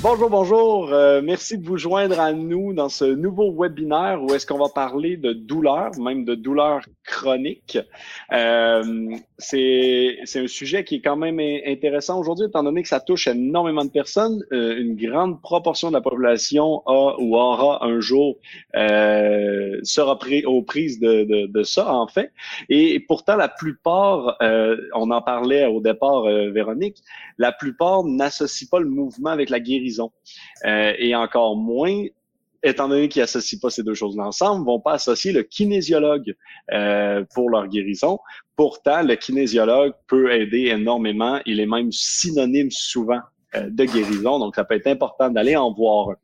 Bonjour, bonjour. Euh, merci de vous joindre à nous dans ce nouveau webinaire où est-ce qu'on va parler de douleur, même de douleur chronique. Euh, c'est un sujet qui est quand même intéressant aujourd'hui, étant donné que ça touche énormément de personnes. Euh, une grande proportion de la population a ou aura un jour euh, sera pris aux prises de, de, de, ça, en fait. Et pourtant, la plupart, euh, on en parlait au départ, Véronique, la plupart n'associent pas le mouvement avec la guérison euh, et encore moins étant donné qu'ils associent pas ces deux choses ensemble, vont pas associer le kinésiologue euh, pour leur guérison. Pourtant, le kinésiologue peut aider énormément. Il est même synonyme souvent de guérison. Donc, ça peut être important d'aller en voir.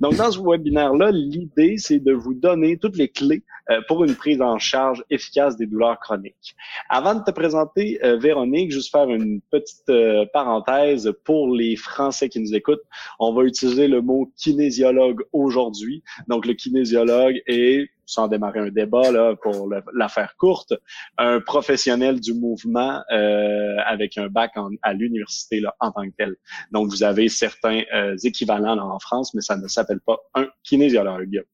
Donc, dans ce webinaire-là, l'idée, c'est de vous donner toutes les clés euh, pour une prise en charge efficace des douleurs chroniques. Avant de te présenter, euh, Véronique, juste faire une petite parenthèse pour les Français qui nous écoutent. On va utiliser le mot kinésiologue aujourd'hui. Donc, le kinésiologue est sans démarrer un débat là, pour la faire courte, un professionnel du mouvement euh, avec un bac à l'université là, en tant que tel. Donc, vous avez certains euh, équivalents en France, mais ça ne s'appelle pas un kinésiologue.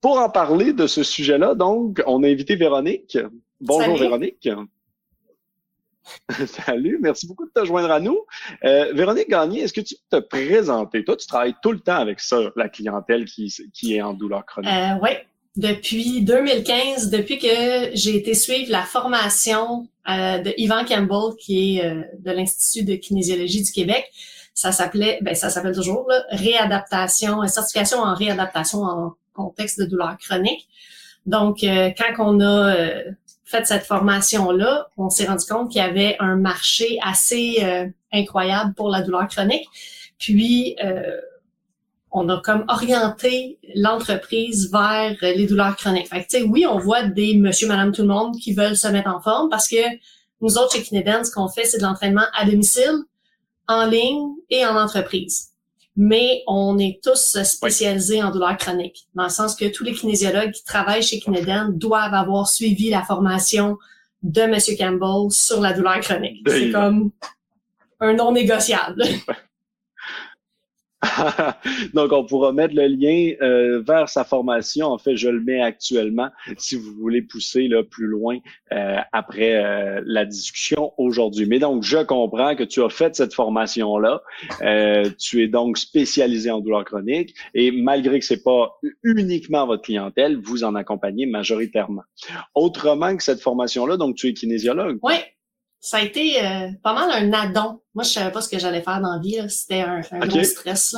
Pour en parler de ce sujet-là, donc, on a invité Véronique. Bonjour Véronique. Salut, merci beaucoup de te joindre à nous. Euh, Véronique Gagné, est-ce que tu peux te présenter? Toi, tu travailles tout le temps avec ça, la clientèle qui, qui est en douleur chronique. Euh, oui, depuis 2015, depuis que j'ai été suivre la formation euh, de Yvan Campbell, qui est euh, de l'Institut de kinésiologie du Québec. Ça s'appelait, ben ça s'appelle toujours là, réadaptation, euh, certification en réadaptation en contexte de douleur chronique. Donc, quand on a fait cette formation-là, on s'est rendu compte qu'il y avait un marché assez incroyable pour la douleur chronique. Puis, on a comme orienté l'entreprise vers les douleurs chroniques. Fait que, oui, on voit des monsieur, madame, tout le monde qui veulent se mettre en forme parce que nous autres, chez Kineden, ce qu'on fait, c'est de l'entraînement à domicile, en ligne et en entreprise. Mais on est tous spécialisés en douleurs chroniques, dans le sens que tous les kinésiologues qui travaillent chez Kineden doivent avoir suivi la formation de Monsieur Campbell sur la douleur chronique. C'est comme un non négociable. Donc, on pourra mettre le lien euh, vers sa formation. En fait, je le mets actuellement si vous voulez pousser là, plus loin euh, après euh, la discussion aujourd'hui. Mais donc, je comprends que tu as fait cette formation-là. tu es donc spécialisé en douleur chronique et malgré que c'est pas uniquement votre clientèle, vous en accompagnez majoritairement. Autrement que cette formation-là, donc tu es kinésiologue. Oui ça a été euh, pas mal un addon. Moi, je savais pas ce que j'allais faire dans la vie. C'était un, gros stress.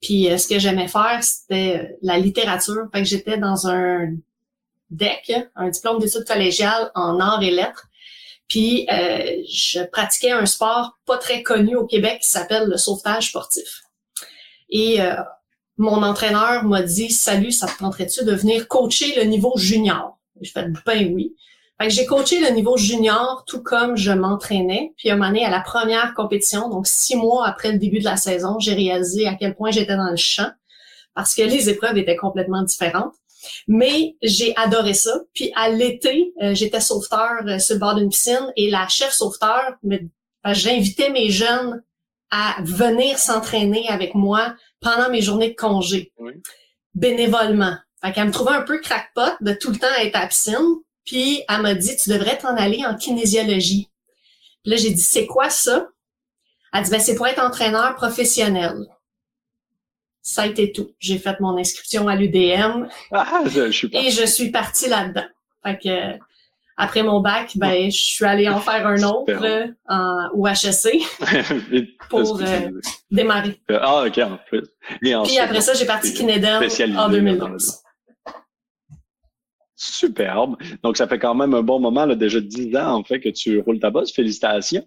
Puis euh, ce que j'aimais faire, c'était euh, la littérature. Fait que j'étais dans un DEC, un diplôme d'études collégiales en arts et lettres. Puis je pratiquais un sport pas très connu au Québec qui s'appelle le sauvetage sportif. Et mon entraîneur m'a dit Salut, ça te tenterait-tu de venir coacher le niveau junior? Je fais ben oui j'ai coaché le niveau junior tout comme je m'entraînais. Puis un moment donné, à la première compétition, donc six mois après le début de la saison, j'ai réalisé à quel point j'étais dans le champ parce que les épreuves étaient complètement différentes. Mais j'ai adoré ça. Puis à l'été, euh, j'étais sauveteur euh, sur le bord d'une piscine et la chef sauveteur, j'invitais mes jeunes à venir s'entraîner avec moi pendant mes journées de congé, bénévolement. Fait qu'elle me trouvait un peu crackpot de tout le temps être à la piscine. Puis elle m'a dit, tu devrais t'en aller en kinésiologie. Puis là, j'ai dit, c'est quoi ça? Elle dit, ben, c'est pour être entraîneur professionnel. Ça a été tout. J'ai fait mon inscription à l'UDM ah, et je suis partie là-dedans. Fait que après mon bac, ben je suis allée en faire un autre en, au HEC pour euh, démarrer. Ah ok en plus. Puis après ça, j'ai parti Kineden en 2012. Superbe. Donc, ça fait quand même un bon moment, là, déjà 10 ans, en fait, que tu roules ta bosse. Félicitations.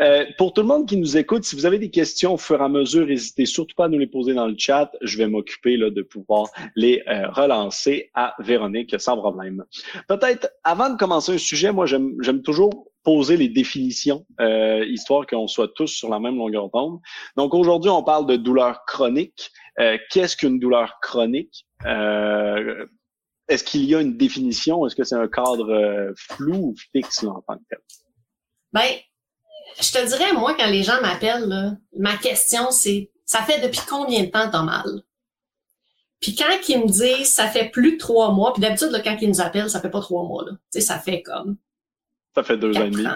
Euh, pour tout le monde qui nous écoute, si vous avez des questions au fur et à mesure, n'hésitez surtout pas à nous les poser dans le chat. Je vais m'occuper de pouvoir les euh, relancer à Véronique sans problème. Peut-être, avant de commencer un sujet, moi, j'aime toujours poser les définitions, euh, histoire qu'on soit tous sur la même longueur d'onde. Donc aujourd'hui, on parle de douleur chronique. Euh, qu'est-ce qu'une douleur chronique? Euh, est-ce qu'il y a une définition? Est-ce que c'est un cadre flou ou fixe en tant que tel? Ben, je te dirais, moi, quand les gens m'appellent, ma question, c'est ça fait depuis combien de temps t'as mal? Puis quand ils me disent ça fait plus de trois mois, puis d'habitude, quand ils nous appellent, ça fait pas trois mois. Là. Tu sais, ça fait comme. Ça fait deux ans et demi.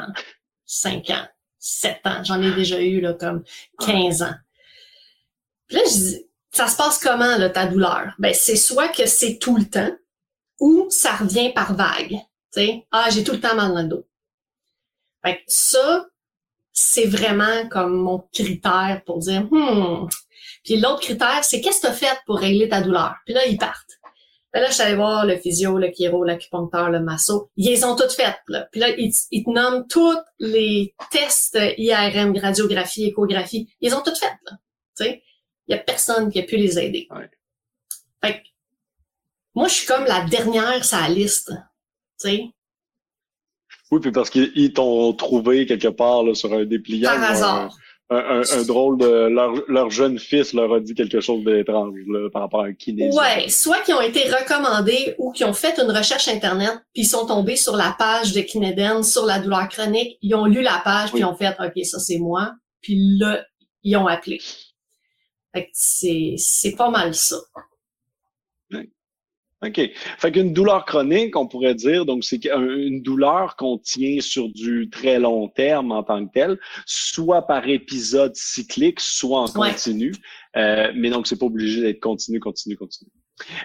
cinq ans, sept ans. J'en ai déjà eu là, comme 15 ans. Puis là, je dis, ça se passe comment, là, ta douleur? Ben, c'est soit que c'est tout le temps ou ça revient par vague. Tu sais, ah, j'ai tout le temps mal dans le dos. Fait que ça, c'est vraiment comme mon critère pour dire, hmm, puis l'autre critère, c'est qu'est-ce que tu as fait pour régler ta douleur? Puis là, ils partent. Puis là, je suis allée voir le physio, le chiro, l'acupuncteur, le masso. Ils les ont toutes faites. Là. Puis là, ils, te nomment tous les tests IRM, radiographie, échographie. Ils ont toutes faites. Là. Tu sais, il y a personne qui a pu les aider. Fait que, moi, je suis comme la dernière sur la liste. Tu sais. Oui, puis parce qu'ils t'ont trouvé quelque part là, sur un dépliant. Par hasard un, un, drôle de leur, leur, jeune fils leur a dit quelque chose d'étrange par rapport à un kiné. Ouais, soit qui ont été recommandés ou qui ont fait une recherche internet puis ils sont tombés sur la page de Kineden sur la douleur chronique, ils ont lu la page puis ils ont fait OK, ça c'est moi, puis là ils ont appelé. Fait c'est c'est pas mal ça. OK. Fait qu'une douleur chronique, on pourrait dire, donc c'est une douleur qu'on tient sur du très long terme en tant que tel, soit par épisode cyclique, soit en continu. Euh, mais donc, c'est pas obligé d'être continu, continu, continu.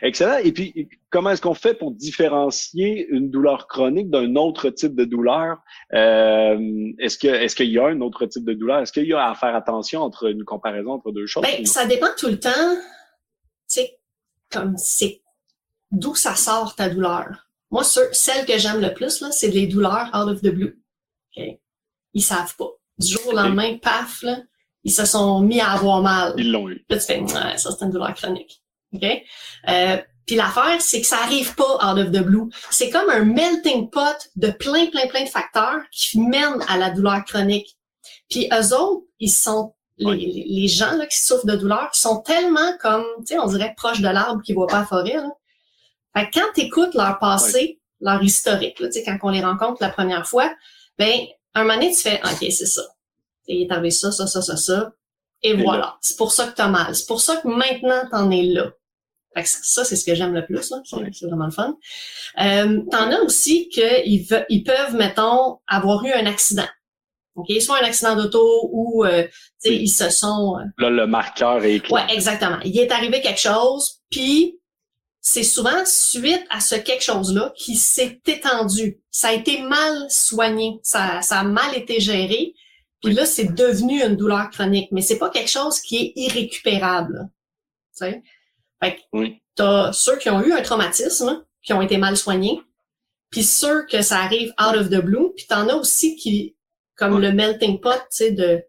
Excellent. Et puis, comment est-ce qu'on fait pour différencier une douleur chronique d'un autre type de douleur? Euh, est-ce que est-ce qu'il y a un autre type de douleur? Est-ce qu'il y a à faire attention entre une comparaison entre deux choses? Ben, ça dépend tout le temps. Tu sais, comme c'est d'où ça sort ta douleur? Moi, celle que j'aime le plus, là, c'est les douleurs out of the blue. Okay? Ils savent pas. Du jour au lendemain, paf, là, ils se sont mis à avoir mal. Ils l'ont eu. Là, tu fais, ouais, ça, c'est une douleur chronique. OK? Euh, puis l'affaire, c'est que ça arrive pas out of the blue. C'est comme un melting pot de plein, plein, plein de facteurs qui mènent à la douleur chronique. Puis eux autres, ils sont les, les, gens là, qui souffrent de douleur sont tellement comme, tu sais, on dirait proches de l'arbre qui voit pas la forêt. Là. Fait que quand tu écoutes leur passé, leur historique, là, quand on les rencontre la première fois, ben, un moment donné, tu fais, OK, c'est ça. Il est arrivé ça, ça, ça, ça, ça. Et, voilà. C'est pour ça que tu as mal. C'est pour ça que maintenant, tu en es là. Fait que ça, c'est ce que j'aime le plus. C'est, vraiment le fun. Euh, T'en as aussi qu'ils ils peuvent, mettons, avoir eu un accident. OK? Soit un accident d'auto ou euh, ils se sont... Euh, là, le marqueur est clair. Ouais, exactement. Il est arrivé quelque chose, puis c'est souvent suite à ce quelque chose-là qui s'est étendu. Ça a été mal soigné, ça, ça a mal été géré, puis là, c'est devenu une douleur chronique. Mais c'est pas quelque chose qui est irrécupérable. Tu sais? Fait que t'as ceux qui ont eu un traumatisme, qui ont été mal soignés, puis ceux que ça arrive out of the blue, puis t'en as aussi qui, comme le melting pot, tu sais, de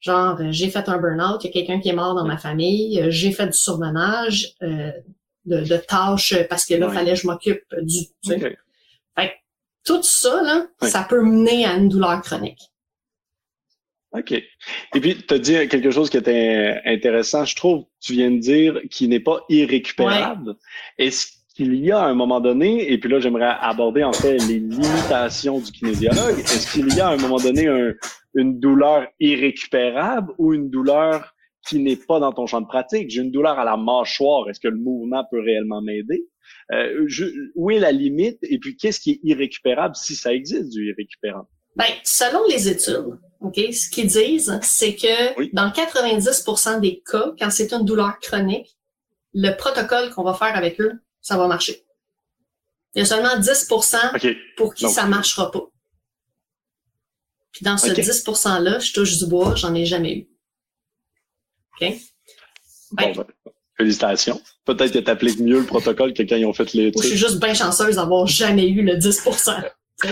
genre, j'ai fait un burn-out, il y a quelqu'un qui est mort dans ma famille, j'ai fait du surmenage, euh, de, tâches parce que là, il fallait que je m'occupe du. Fait tout ça, là, ça peut mener à une douleur chronique. OK. Et puis, tu as dit quelque chose qui était intéressant, je trouve, tu viens de dire, qui n'est pas irrécupérable. Est-ce qu'il y a à un moment donné, et puis là, j'aimerais aborder en fait les limitations du kinésiologue, est-ce qu'il y a à un moment donné une douleur irrécupérable ou une douleur qui n'est pas dans ton champ de pratique. J'ai une douleur à la mâchoire. Est-ce que le mouvement peut réellement m'aider? Euh, où est la limite? Et puis, qu'est-ce qui est irrécupérable si ça existe du irrécupérable? Ben, selon les études, ok, ce qu'ils disent, c'est que dans 90% des cas, quand c'est une douleur chronique, le protocole qu'on va faire avec eux, ça va marcher. Il y a seulement 10% pour qui ça marchera pas. Puis dans ce 10%-là, je touche du bois, j'en ai jamais eu. OK? Bon, ben, félicitations. Peut-être que tu appliques mieux le protocole que quand ils ont fait les Je suis juste bien chanceuse d'avoir jamais eu le 10 euh,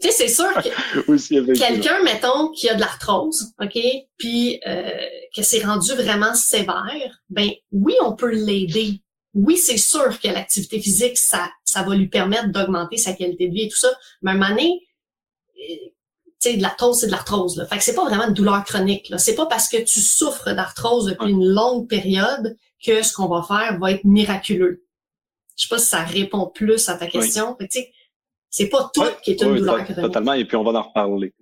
tu sais, c'est sûr que quelqu'un, mettons, qui a de l'arthrose, OK, puis euh, que c'est rendu vraiment sévère, ben oui, on peut l'aider. Oui, c'est sûr que l'activité physique, ça, ça va lui permettre d'augmenter sa qualité de vie et tout ça. Mais à un moment donné, sais, de l'arthrose, c'est de l'arthrose. Fait que c'est pas vraiment une douleur chronique. Là. C'est pas parce que tu souffres d'arthrose depuis une longue période que ce qu'on va faire va être miraculeux. Je sais pas si ça répond plus à ta question. Oui. C'est pas tout qui est une douleur chronique. Totalement, et puis on va en reparler.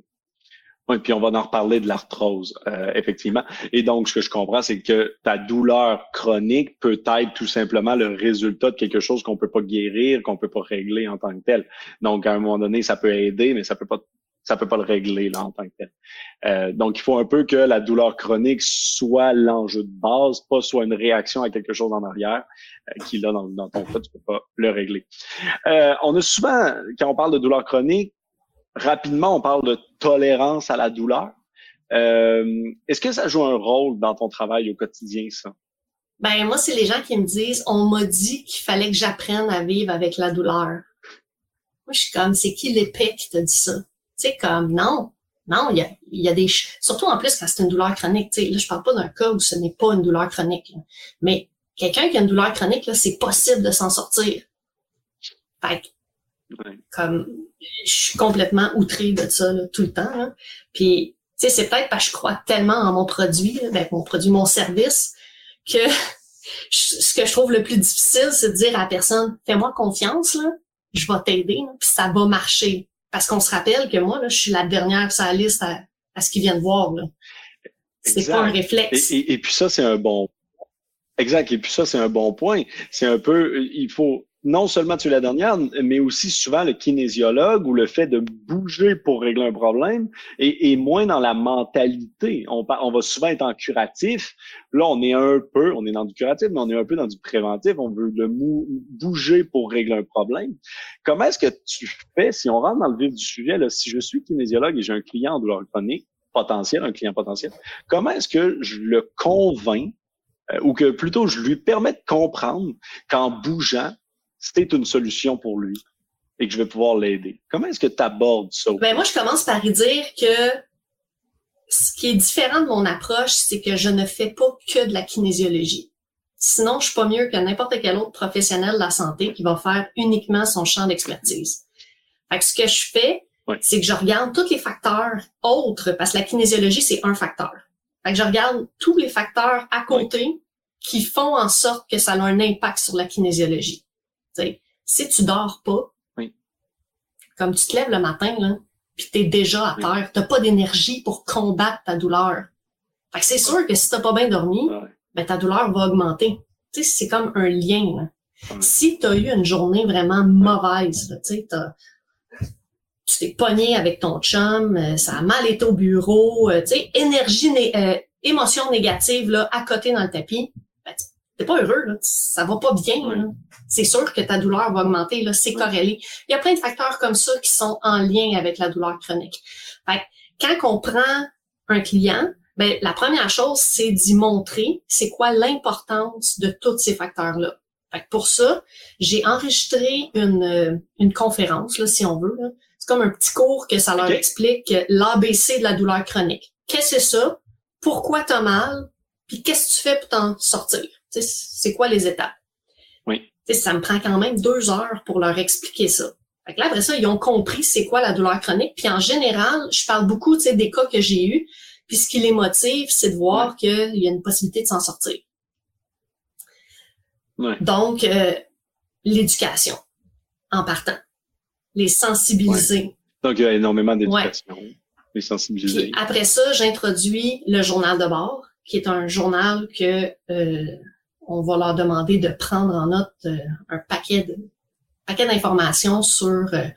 Oui, puis on va en reparler de l'arthrose, euh, effectivement. Et donc, ce que je comprends, c'est que ta douleur chronique peut être tout simplement le résultat de quelque chose qu'on peut pas guérir, qu'on peut pas régler en tant que tel. Donc, à un moment donné, ça peut aider, mais ça peut pas ça peut pas le régler là en tant que tel. Euh, donc, il faut un peu que la douleur chronique soit l'enjeu de base, pas soit une réaction à quelque chose en arrière euh, qui là dans, ton cas tu peux pas le régler. Euh, on a souvent quand on parle de douleur chronique, rapidement on parle de tolérance à la douleur. Euh, Est-ce que ça joue un rôle dans ton travail au quotidien ça? Ben moi c'est les gens qui me disent on m'a dit qu'il fallait que j'apprenne à vivre avec la douleur. Moi je suis comme c'est qui l'épée qui t'a dit ça? Sais, comme non, non, il y a, y a des surtout en plus quand c'est une douleur chronique. Tu sais, là, je parle pas d'un cas où ce n'est pas une douleur chronique. Mais quelqu'un qui a une douleur chronique, là, c'est possible de s'en sortir. Fait comme je suis complètement outrée de ça tout le temps. Là. Puis, tu sais, c'est peut-être parce que je crois tellement en mon produit, ben, mon produit, mon service, que ce que je trouve le plus difficile, c'est de dire à la personne, fais-moi confiance, là, je vais t'aider, puis ça va marcher. Parce qu'on se rappelle que moi, là, je suis la dernière sur la liste à, ce qu'ils viennent voir. C'est pas un réflexe. Et, et, puis ça, c'est un bon. Exact. Et puis ça, c'est un bon point. C'est un peu, il faut non seulement tu es la dernière, mais aussi souvent le kinésiologue ou le fait de bouger pour régler un problème et, moins dans la mentalité. On, on va souvent être en curatif. Là, on est un peu, on est dans du curatif, mais on est un peu dans du préventif. On veut le bouger pour régler un problème. Comment est-ce que tu fais, si on rentre dans le vif du sujet, là, si je suis kinésiologue et j'ai un client en douleur chronique potentiel, un client potentiel, comment est-ce que je le convainc euh, ou que plutôt je lui permets de comprendre qu'en bougeant, c'était une solution pour lui et que je vais pouvoir l'aider. Comment est-ce que tu abordes ça? Ben moi, je commence par y dire que ce qui est différent de mon approche, c'est que je ne fais pas que de la kinésiologie. Sinon, je suis pas mieux que n'importe quel autre professionnel de la santé qui va faire uniquement son champ d'expertise. Fait que ce que je fais, c'est que je regarde tous les facteurs autres, parce que la kinésiologie, c'est un facteur. Fait que je regarde tous les facteurs à côté qui font en sorte que ça a un impact sur la kinésiologie si tu dors pas, comme tu te lèves le matin, là, puis t'es déjà à terre, t'as pas d'énergie pour combattre ta douleur. Fait que c'est sûr que si t'as pas bien dormi, ben ta douleur va augmenter. Tu sais, c'est comme un lien. Si tu as eu une journée vraiment mauvaise, tu sais, tu t'es pogné avec ton chum, euh, ça a mal été au bureau, euh, tu sais, énergie, euh, émotion négative là à côté dans le tapis, t'es pas heureux, là, ça va pas bien. C'est sûr que ta douleur va augmenter, là, c'est corrélé. Il y a plein de facteurs comme ça qui sont en lien avec la douleur chronique. Fait, quand on prend un client, ben, la première chose, c'est d'y montrer c'est quoi l'importance de tous ces facteurs-là. Fait pour ça, j'ai enregistré une, une conférence, là, si on veut. C'est comme un petit cours que ça leur explique l'ABC de la douleur chronique. Qu'est-ce que c'est ça? Pourquoi tu as mal? Puis qu'est-ce que tu fais pour t'en sortir? C'est quoi les étapes? Oui. ça me prend quand même deux heures pour leur expliquer ça. Fait que là, après ça, ils ont compris c'est quoi la douleur chronique. Puis en général, je parle beaucoup des cas que j'ai eus. Puis ce qui les motive, c'est de voir qu'il y a une possibilité de s'en sortir. Donc, euh, l'éducation, en partant. Les sensibiliser. Donc, il y a énormément d'éducation. Les sensibiliser. après ça, j'introduis le journal de bord, qui est un journal que euh, on va leur demander de prendre en note euh, un paquet de paquet d'informations sur euh,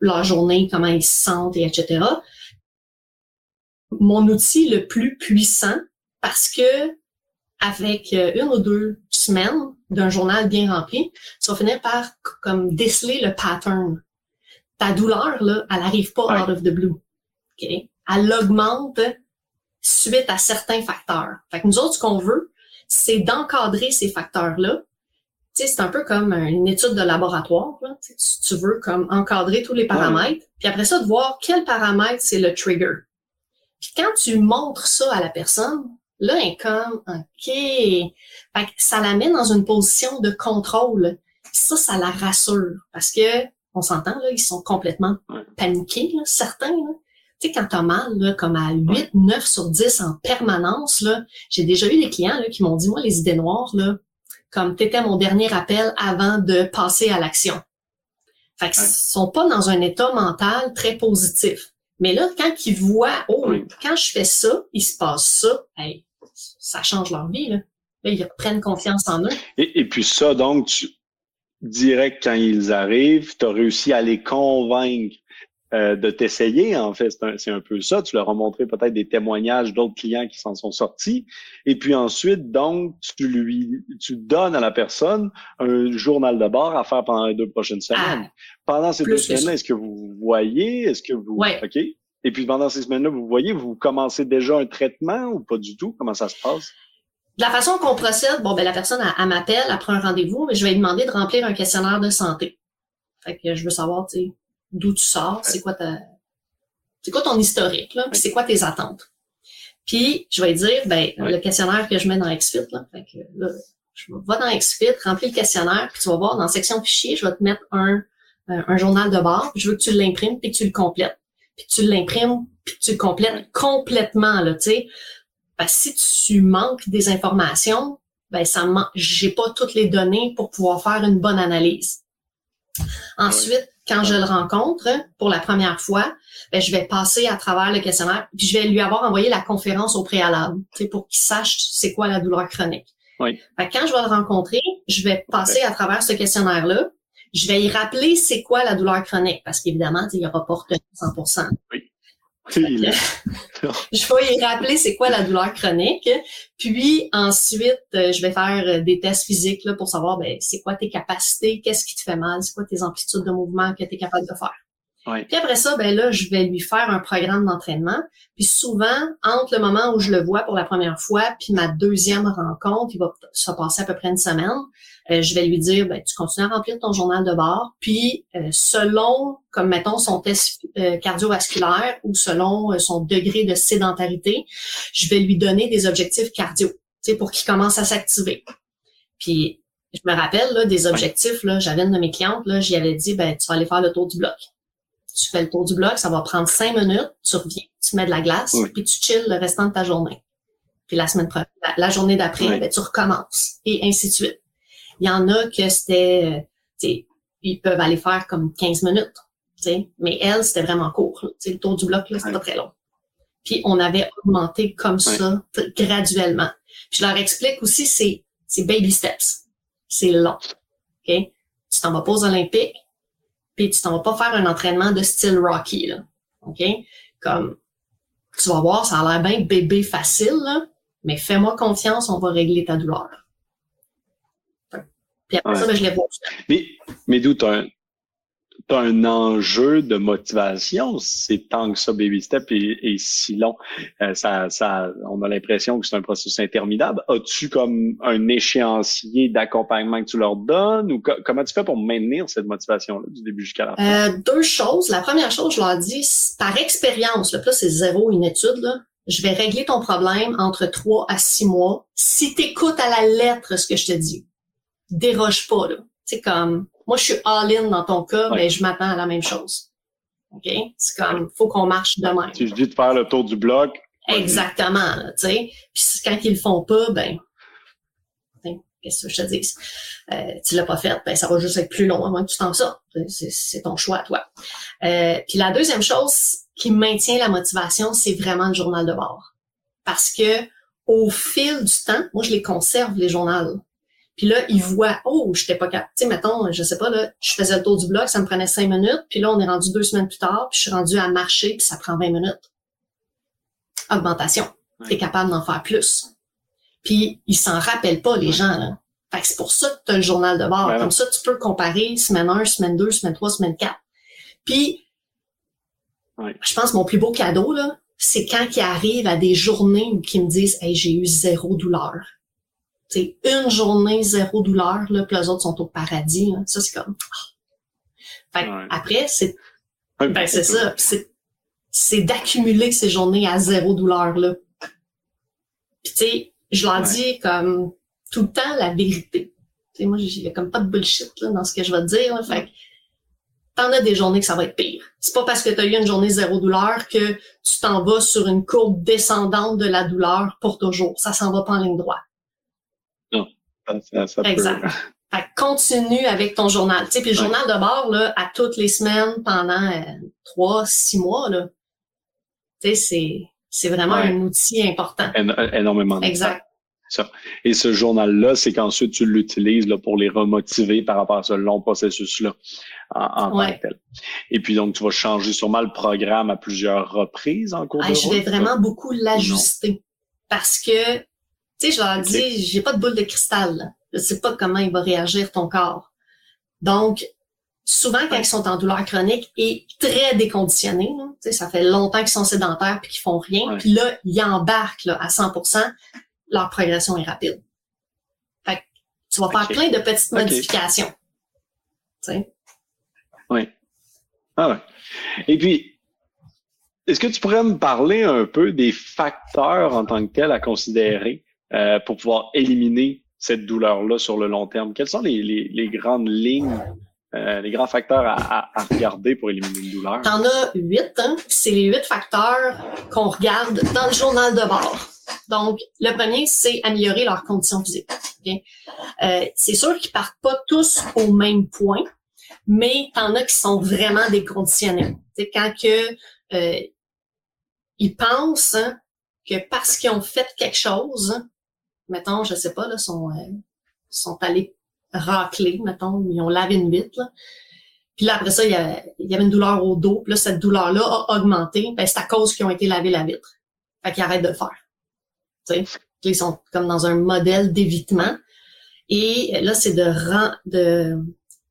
leur journée, comment ils se sentent, et etc. Mon outil le plus puissant, parce que avec euh, une ou deux semaines d'un journal bien rempli, tu vas finir par comme déceler le pattern. Ta douleur, là, elle arrive pas out of the blue. Okay? Elle augmente suite à certains facteurs. Fait que nous autres, ce qu'on veut, c'est d'encadrer ces facteurs-là. Tu sais, c'est un peu comme une étude de laboratoire. Là. Tu, veux comme encadrer tous les paramètres, puis après ça, de voir quel paramètre c'est le trigger. Puis quand tu montres ça à la personne, là, elle est comme, OK. Fait que ça la met dans une position de contrôle. ça, ça la rassure parce que on s'entend, là, ils sont complètement paniqués, certains. Là. Tu sais, quand t'as mal, là, comme à 8, 9 sur 10 en permanence, là, j'ai déjà eu des clients là, qui m'ont dit, moi, les idées noires, là, comme t'étais mon dernier appel avant de passer à l'action. Fait qu'ils sont pas dans un état mental très positif. Mais là, quand ils voient, oh, quand je fais ça, il se passe ça, hey, ça change leur vie, là. Là, ils reprennent confiance en eux. Et, et puis ça, donc, tu, direct quand ils arrivent, tu as réussi à les convaincre euh, de t'essayer, en fait, c'est un, un, peu ça. Tu leur as montré peut-être des témoignages d'autres clients qui s'en sont sortis. Et puis ensuite, donc, tu lui, tu donnes à la personne un journal de bord à faire pendant les deux prochaines ah, semaines. pendant ces deux semaines-là, est-ce que vous voyez, est-ce que vous, ouais. ok? Et puis pendant ces semaines-là, vous voyez, vous commencez déjà un traitement ou pas du tout? Comment ça se passe? De la façon qu'on procède, bon, ben, la personne, elle, m'appelle, elle prend un rendez-vous, mais je vais lui demander de remplir un questionnaire de santé. Fait que je veux savoir, tu sais, d'où tu sors, c'est quoi ta, c'est quoi ton historique, là, c'est quoi tes attentes. Puis, je vais dire, ben, le questionnaire que je mets dans XFIT, là, fait que là, je vais dans XFIT, remplis le questionnaire, puis tu vas voir, dans la section fichier, je vais te mettre un, euh, un journal de bord, puis je veux que tu l'imprimes, puis que tu le complètes. Puis tu l'imprimes, puis tu le complètes complètement, là, tu sais. Ben, si tu manques des informations, ben ça j'ai pas toutes les données pour pouvoir faire une bonne analyse. Ensuite, quand je le rencontre pour la première fois, ben, je vais passer à travers le questionnaire, puis je vais lui avoir envoyé la conférence au préalable, pour qu'il sache c'est quoi la douleur chronique. Oui. quand je vais le rencontrer, je vais passer à travers ce questionnaire-là. Je vais y rappeler c'est quoi la douleur chronique, parce qu'évidemment, il n'y aura pas 100%. Oui. je vais y rappeler c'est quoi la douleur chronique. Puis ensuite, euh, je vais faire euh, des tests physiques là, pour savoir ben, c'est quoi tes capacités, qu'est-ce qui te fait mal, c'est quoi tes amplitudes de mouvement que tu es capable de faire. Puis après ça, ben là, je vais lui faire un programme d'entraînement. Puis souvent, entre le moment où je le vois pour la première fois, puis ma deuxième rencontre, il va se passer à peu près une semaine, euh, je vais lui dire, ben, tu continues à remplir ton journal de bord, puis euh, selon, comme mettons, son test euh, cardiovasculaire ou selon son degré de sédentarité, je vais lui donner des objectifs cardio, pour qu'il commence à s'activer. Puis je me rappelle là, des objectifs, là, j'avais une de mes clientes, là, j'y avais dit, ben, tu vas aller faire le tour du bloc tu fais le tour du bloc, ça va prendre cinq minutes, tu reviens, tu mets de la glace, puis tu chilles le restant de ta journée. Puis la semaine la, journée d'après, ben, tu recommences, et ainsi de suite. Il y en a que c'était, euh, ils peuvent aller faire comme 15 minutes, mais elle, c'était vraiment court. Le tour du bloc, là, c'était pas très long. Puis on avait augmenté comme ça, graduellement. Puis je leur explique aussi, c'est, c'est baby steps. C'est long. OK? Tu t'en vas pas aux Olympiques, puis tu t'en vas pas faire un entraînement de style Rocky, là. OK? Comme, tu vas voir, ça a l'air bien bébé facile, là, mais fais-moi confiance, on va régler ta douleur. Puis après ça, ben, je les vois. Mais, mais d'où tu un enjeu de motivation, c'est tant que ça, baby step et, si long. Euh, ça, ça, on a l'impression que c'est un processus interminable. As-tu comme un échéancier d'accompagnement que tu leur donnes ou comment tu fais pour maintenir cette motivation-là du début jusqu'à la fin? Euh, deux choses. La première chose, je leur dis, par expérience, là, là c'est zéro une étude, là, je vais régler ton problème entre trois à six mois si tu écoutes à la lettre ce que je te dis. Déroge pas, là. C'est comme moi, je suis all-in dans ton cas, mais je m'attends à la même chose. OK? C'est comme, faut qu'on marche de même. Si je dis de faire le tour du bloc. Exactement, tu sais. Puis quand ils le font pas, ben, qu'est-ce que je te dis? Euh, tu l'as pas fait, ben, ça va juste être plus long avant que tu t'en sortes. C'est ton choix, toi. Euh, puis la deuxième chose qui maintient la motivation, c'est vraiment le journal de bord. Parce que au fil du temps, moi, je les conserve, les journaux. Puis là, ils voient, oh, j'étais pas capable. Tu sais, mettons, je sais pas, là, je faisais le tour du bloc, ça me prenait cinq minutes. Puis là, on est rendu deux semaines plus tard, puis je suis rendu à marcher, puis ça prend 20 minutes. Augmentation. Tu es capable d'en faire plus. Puis, ils s'en rappellent pas, les gens, là. Fait que c'est pour ça que tu as le journal de bord. Comme ça, tu peux comparer semaine 1, semaine 2, semaine 3, semaine 4. Puis, je pense mon plus beau cadeau, là, c'est quand ils arrivent à des journées où ils me disent Hey, j'ai eu zéro douleur c'est une journée zéro douleur, là, puis les autres sont au paradis. Ça, c'est comme. Ah. Fait après, c'est. Ben, c'est ça. C'est d'accumuler ces journées à zéro douleur, là. Puis, tu sais, je leur dis comme tout le temps la vérité. Tu sais, moi, il y a comme pas de bullshit là, dans ce que je vais te dire. Fait t'en as des journées que ça va être pire. C'est pas parce que tu as eu une journée zéro douleur que tu t'en vas sur une courbe descendante de la douleur pour toujours. Ça s'en va pas en ligne droite. Non, ça, ça Exact. Fait continue avec ton journal. Tu sais, puis le journal de bord, là, à toutes les semaines pendant euh, trois, six mois, là. Tu sais, c'est, c'est vraiment un outil important. énormément. Exact. Ça. Et ce journal-là, c'est qu'ensuite tu l'utilises là, pour les remotiver par rapport à ce long processus-là en, tant que tel. Et puis donc, tu vas changer sûrement le programme à plusieurs reprises en cours de Je vais vraiment beaucoup l'ajuster parce que, tu sais, je leur dis, j'ai pas de boule de cristal. Là. Je sais pas comment il va réagir ton corps. Donc, souvent quand ils sont en douleur chronique et très déconditionnés, sais, ça fait longtemps qu'ils sont sédentaires puis qu'ils font rien, puis là, ils embarquent là, à 100% leur progression est rapide. Fait que tu vas faire plein de petites modifications. Tu sais? Oui. Ah ouais. Et puis, est-ce que tu pourrais me parler un peu des facteurs en tant que tels à considérer? Euh, pour pouvoir éliminer cette douleur-là sur le long terme? Quelles sont les, les, les grandes lignes, euh, les grands facteurs à, à, regarder pour éliminer une douleur? T'en as huit, hein? C'est les huit facteurs qu'on regarde dans le journal de bord. Donc, le premier, c'est améliorer leurs conditions physiques. Euh, c'est sûr qu'ils partent pas tous au même point, mais t'en as qui sont vraiment déconditionnés. C'est quand que euh, ils pensent que parce qu'ils ont fait quelque chose, mettons, je sais pas, là, sont, euh, sont allés racler, mettons, ils ont lavé une vitre, Puis là, après ça, il y, avait, une douleur au dos. Puis là, cette douleur-là a augmenté. Ben, c'est à cause qu'ils ont été lavés la vitre. Fait qu'ils arrêtent de le faire. Ils sont comme dans un modèle d'évitement. Et là, c'est de, de,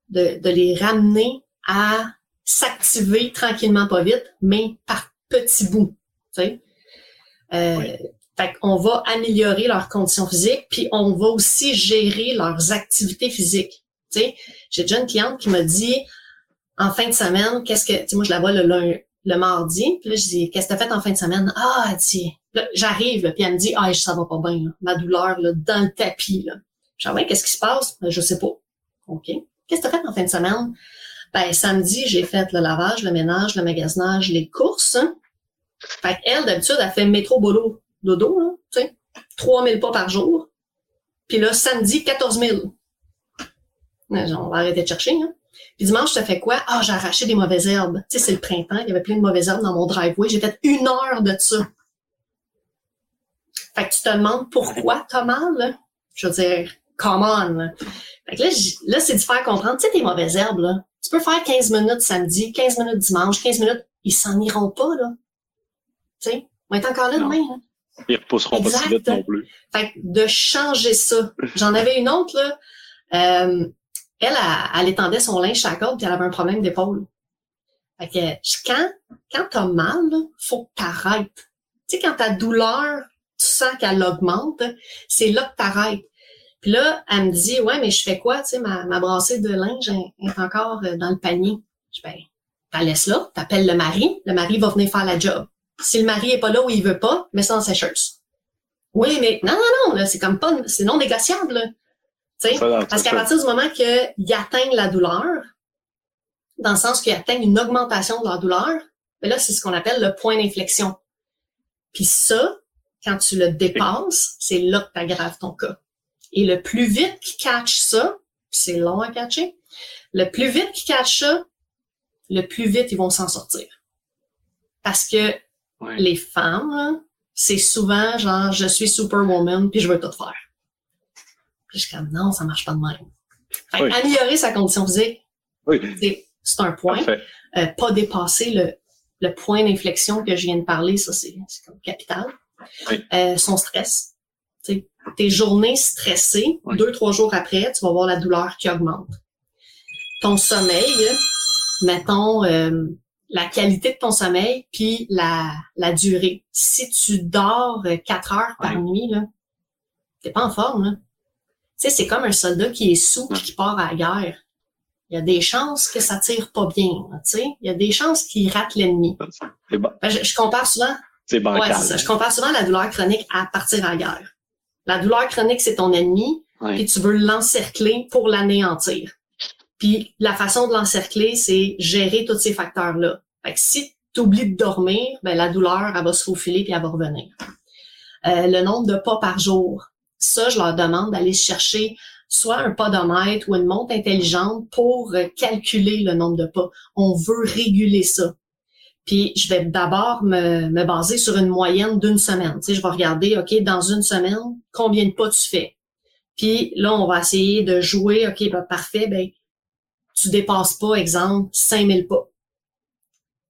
de, de les ramener à s'activer tranquillement, pas vite, mais par petits bouts. Euh, Fait qu'on va améliorer leurs conditions physiques, puis on va aussi gérer leurs activités physiques. J'ai déjà une cliente qui m'a dit en fin de semaine, qu'est-ce que, moi je la vois le, le mardi, puis là je dis, qu'est-ce que t'as fait en fin de semaine? Ah, elle dit, j'arrive, puis elle me dit, ah, ça va pas bien, ma douleur là, dans le tapis. Là. Je dis, ouais, qu'est-ce qui se passe? Ben, je sais pas. OK. Qu'est-ce que tu as fait en fin de semaine? Ben, samedi, j'ai fait le lavage, le ménage, le magasinage, les courses. Fait qu'elle, d'habitude, elle fait métro boulot dodo, là, tu sais, 3000 pas par jour. Puis là, samedi, 14 000. On va arrêter de chercher, hein. Puis dimanche, tu fait quoi? Ah, j'ai arraché des mauvaises herbes. Tu sais, c'est le printemps, il y avait plein de mauvaises herbes dans mon driveway. J'ai fait une heure de ça. Fait que tu te demandes pourquoi? T'as mal, Je veux dire, come on, Fait que là, là c'est de faire comprendre, tu sais, tes mauvaises herbes, là. Tu peux faire 15 minutes samedi, 15 minutes dimanche, 15 minutes, ils s'en iront pas, là. Tu sais, on est encore là demain, là. Ils repousseront pas si vite non plus. Fait que de changer ça. J'en avais une autre, là. Euh, elle, elle, étendait son linge à la corde puis elle avait un problème d'épaule. Fait que quand, quand t'as mal, là, faut que t'arrêtes. Tu sais, quand ta douleur tu sens qu'elle augmente, c'est là que t'arrêtes. Puis là, elle me dit, ouais, mais je fais quoi? Tu sais, ma, ma brassée de linge est encore euh, dans le panier. Je ben, t'as laisse là, t'appelles le mari, le mari va venir faire la job. Si le mari est pas là ou il veut pas, mets ça en sécheuse. Oui, mais non, non, non, c'est comme pas, c'est non négociable. Tu sais, parce qu'à partir du moment qu'ils atteignent la douleur, dans le sens qu'ils atteignent une augmentation de leur douleur, ben là, c'est ce qu'on appelle le point d'inflexion. Puis ça, quand tu le dépasses, c'est là que tu aggraves ton cas. Et le plus vite qu'ils catchent ça, c'est long à catcher, le plus vite qu'ils catchent ça, le plus vite ils vont s'en sortir. Parce que les femmes, c'est souvent genre je suis superwoman puis je veux tout faire. Puis je suis comme non, ça marche pas de même. Améliorer sa condition physique, c'est un point. Euh, pas dépasser le, le point d'inflexion que je viens de parler, ça c'est comme capital euh, son stress. tes journées stressées, deux, trois jours après, tu vas voir la douleur qui augmente. Ton sommeil, mettons euh, la qualité de ton sommeil, puis la, la durée. Si tu dors euh, quatre heures par nuit, là, t'es pas en forme. Là. Tu sais, c'est comme un soldat qui est sous et qui part à la guerre. Il y a des chances que ça tire pas bien. Tu sais, il y a des chances qu'il rate l'ennemi. Ben, je, je, compare souvent c'est. Ouais, ça. Je compare souvent la douleur chronique à partir en guerre. La douleur chronique, c'est ton ennemi, puis tu veux l'encercler pour l'anéantir. Puis la façon de l'encercler, c'est gérer tous ces facteurs-là. Fait que si tu oublies de dormir, ben la douleur, elle va se faufiler puis elle va revenir. Euh, le nombre de pas par jour. Ça, je leur demande d'aller chercher soit un podomètre ou une montre intelligente pour euh, calculer le nombre de pas. On veut réguler ça. Puis je vais d'abord me, me, baser sur une moyenne d'une semaine. Tu sais, je vais regarder, OK, dans une semaine, combien de pas tu fais? Puis là, on va essayer de jouer, OK, ben, parfait, ben, tu dépasses pas, exemple, 5000 pas.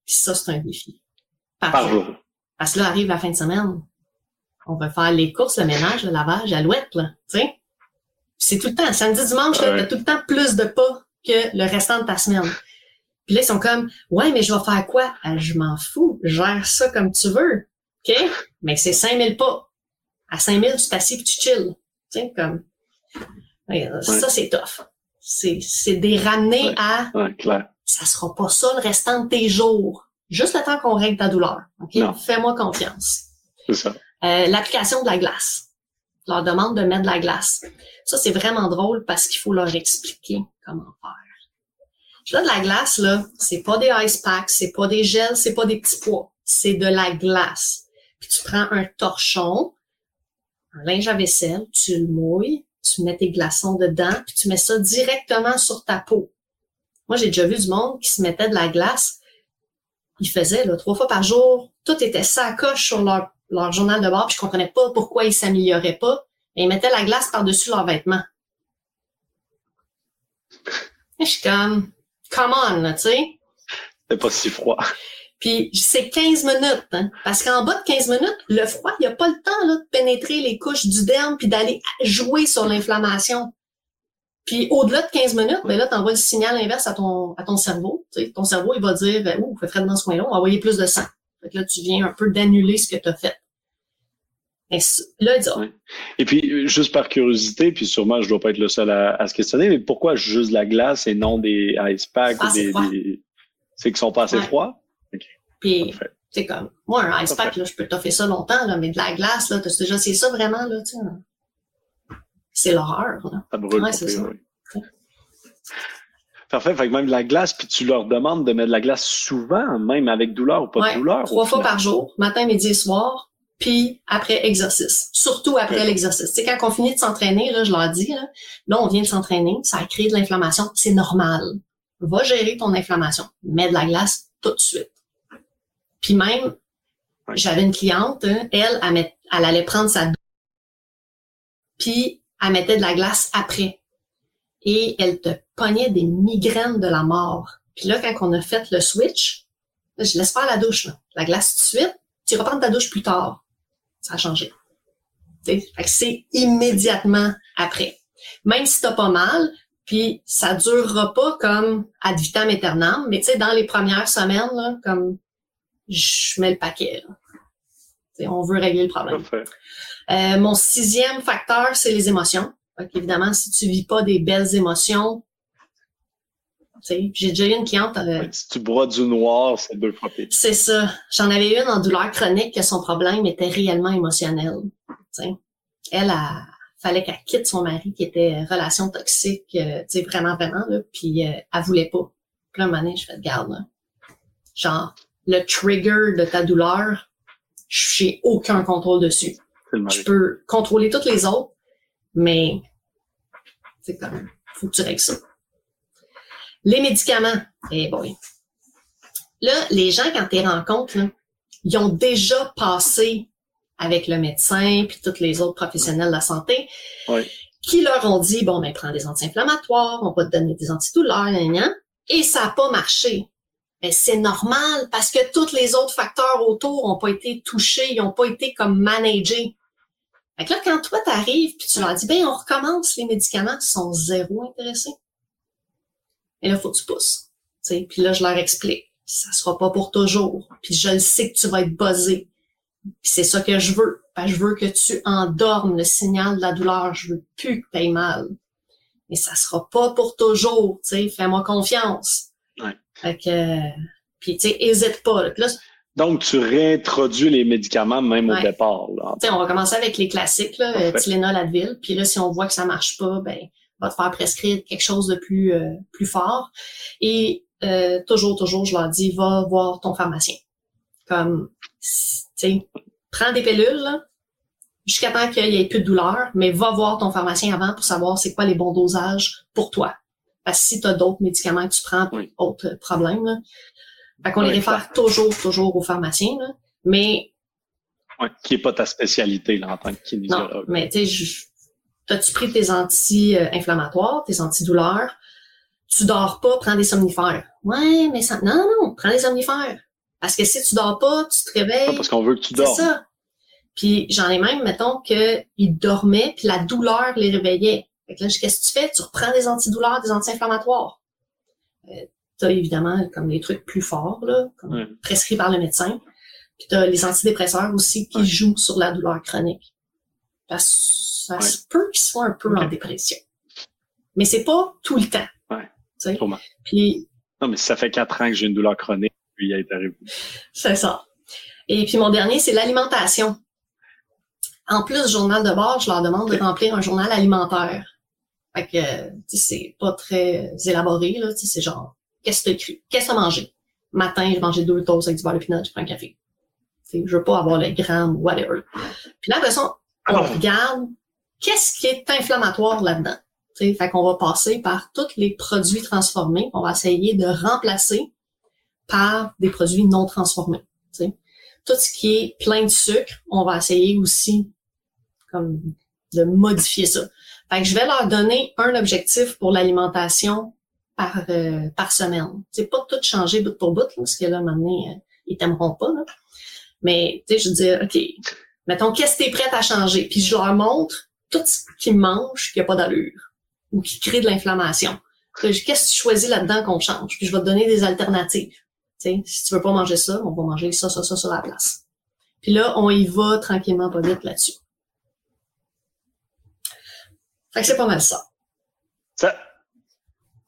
Puis ça, c'est un défi. Parfait. Parce que là, arrive la fin de semaine. On va faire les courses, le ménage, le lavage, la louette, là, tu sais. c'est tout le temps. Samedi, dimanche, tu as tout le temps plus de pas que le restant de ta semaine. Puis là, ils sont comme, ouais, mais je vais faire quoi? Ah, je m'en fous. Gère ça comme tu veux. OK? Mais c'est 5000 pas. À 5000, tu t'assieds et tu chill. Tu sais, comme, ça, c'est tough. C'est, c'est des ramener à, ouais, clair. ça sera pas ça le restant de tes jours. Juste le temps qu'on règle ta douleur. OK? Fais-moi confiance. C'est ça. Euh, l'application de la glace. Je leur demande de mettre de la glace. Ça, c'est vraiment drôle parce qu'il faut leur expliquer comment faire. Là, de la glace, là, c'est pas des ice packs, c'est pas des gels, c'est pas des petits pois. C'est de la glace. Puis tu prends un torchon, un linge à vaisselle, tu le mouilles, tu mets tes glaçons dedans, puis tu mets ça directement sur ta peau. Moi, j'ai déjà vu du monde qui se mettait de la glace. Ils faisaient là, trois fois par jour. Tout était sacoche sur leur, journal de bord, puis je comprenais pas pourquoi ils s'amélioraient pas. Mais ils mettaient la glace par-dessus leurs vêtements. Je suis comme, come on, tu sais. C'est pas si froid. Puis c'est 15 minutes, hein, parce qu'en bas de 15 minutes, le froid, il n'y a pas le temps là, de pénétrer les couches du derme puis d'aller jouer sur l'inflammation. Puis au-delà de 15 minutes, ben là, tu envoies le signal inverse à ton, à ton cerveau. Tu sais, ton cerveau, il va dire Ouh, fait frais dans ce coin-là, on va envoyer plus de sang. Fait que là, tu viens un peu d'annuler ce que tu as fait. Et là, il dit, Et puis, juste par curiosité, puis sûrement je dois pas être le seul à, se questionner, mais pourquoi juste la glace et non des ice packs ou des, des... C'est qu'ils sont pas assez froids? Puis, c'est comme, moi, un ice pack, là, je peux t'offrir ça longtemps, là, mais de la glace, là, t'as déjà, c'est ça vraiment, là, tu sais. C'est l'horreur, là. Ça brûle, ouais, c'est ça. Oui. Parfait. Fait que même de la glace, puis tu leur demandes de mettre de la glace souvent, même avec douleur ou pas de douleur. Trois fois par jour, matin, midi et soir, puis après exercice. Surtout après l'exercice. C'est quand on finit de s'entraîner, là, je leur dis, là, là, on vient de s'entraîner, ça a créé de l'inflammation, c'est normal. Va gérer ton inflammation. Mets de la glace tout de suite. Puis même, j'avais une cliente, hein, elle, elle, allait prendre sa douche, puis elle mettait de la glace après. Et elle te pognait des migraines de la mort. Puis là, quand on a fait le switch, je laisse faire la douche, la glace tout de suite, tu reprends ta douche plus tard. Ça a changé. c'est immédiatement après. Même si t'as pas mal, puis ça durera pas comme ad vitam aeternam, mais tu sais, dans les premières semaines, là, comme je mets le paquet. On veut régler le problème. Euh, mon sixième facteur, c'est les émotions. évidemment, si tu vis pas des belles émotions, j'ai déjà eu une cliente. Euh, si tu bois du noir, c'est deux fois pire. C'est ça. J'en avais une en douleur chronique que son problème était réellement émotionnel. Elle, a, fallait qu'elle quitte son mari qui était relation toxique, euh, vraiment, vraiment, là, puis euh, elle voulait pas. Puis là, un moment je fais de garde, là. Genre, le trigger de ta douleur, j'ai aucun contrôle dessus. Je peux contrôler toutes les autres, mais c'est comme, faut que tu règles ça. Les médicaments, eh boy. Là, les gens, quand tu les rencontres, ils ont déjà passé avec le médecin puis tous les autres professionnels de la santé qui leur ont dit, bon, ben, prends des anti-inflammatoires, on va te donner des antidouleurs, et ça n'a pas marché. Ben, c'est normal parce que tous les autres facteurs autour n'ont pas été touchés, ils n'ont pas été comme managés. Fait que là, quand toi, tu arrives puis tu leur dis, ben, on recommence les médicaments, sont zéro intéressés. Et là, faut que tu pousses. Puis là, je leur explique. Ça sera pas pour toujours. Puis je le sais que tu vas être buzzé. Puis c'est ça que je veux. je veux que tu endormes le signal de la douleur. Je veux plus que tu mal. Mais ça sera pas pour toujours. Fais-moi confiance. Ouais. Fait que, puis tu sais, hésite pas. donc, tu réintroduis les médicaments même au départ. Là. on va commencer avec les classiques, là, Tylenol, Advil. Puis là, si on voit que ça marche pas, ben va te faire prescrire quelque chose de plus euh, plus fort. Et euh, toujours, toujours, je leur dis, va voir ton pharmacien. Comme, tu sais, prends des pilules, jusqu'à temps qu'il n'y ait plus de douleur, mais va voir ton pharmacien avant pour savoir c'est quoi les bons dosages pour toi. Parce que si tu as d'autres médicaments que tu prends pour autres problèmes, là, fait qu'on les réfère toujours, toujours au pharmacien, là, mais... Ouais, qui est pas ta spécialité, là, en tant que kinésiologue. Non, mais tu sais, t'as-tu pris tes anti-inflammatoires, tes antidouleurs? Tu dors pas, prends des somnifères. Ouais, mais ça... Non, non, prends des somnifères. Parce que si tu dors pas, tu te réveilles... parce qu'on veut que tu dors. C'est ça. Puis j'en ai même, mettons, qu'ils dormaient, puis la douleur les réveillait. Fait que là, qu'est-ce que tu fais? Tu reprends des antidouleurs, des anti-inflammatoires. Euh, tu as évidemment comme les trucs plus forts, là, comme prescrits par le médecin. Puis tu as les antidépresseurs aussi qui jouent sur la douleur chronique. Parce que ça se peut qu'ils soient un peu en dépression. Mais c'est pas tout le temps. Ouais. Puis, non, mais ça fait quatre ans que j'ai une douleur chronique, puis il a été arrivé. C'est ça. Et puis mon dernier, c'est l'alimentation. En plus journal de bord, je leur demande de remplir un journal alimentaire. Fait que, c'est pas très élaboré, là. C'est genre, qu'est-ce que tu écrit? Qu'est-ce que tu as mangé? Matin, j'ai mangé deux toasts avec du beurre de pinot, je prends un café. T'sais, je veux pas avoir les grammes, whatever. Puis là, de toute façon, on regarde qu'est-ce qui est inflammatoire là-dedans. T'sais, fait qu'on va passer par tous les produits transformés, on va essayer de remplacer par des produits non transformés. T'sais. Tout ce qui est plein de sucre, on va essayer aussi comme de modifier ça. Fait que je vais leur donner un objectif pour l'alimentation par, euh, par semaine. C'est pas tout changer bout pour bout, parce que là, maintenant, euh, ils t'aimeront pas. Là. Mais tu sais, je dis, OK, mettons, qu'est-ce que tu es prête à changer? Puis je leur montre tout ce qu'ils mangent qui n'a pas d'allure ou qui crée de l'inflammation. Qu'est-ce que tu choisis là-dedans qu'on change? Puis je vais te donner des alternatives. sais, si tu veux pas manger ça, on va manger ça, ça, ça sur la place. Puis là, on y va tranquillement, pas vite là-dessus. Fait que c'est pas mal ça. Ça,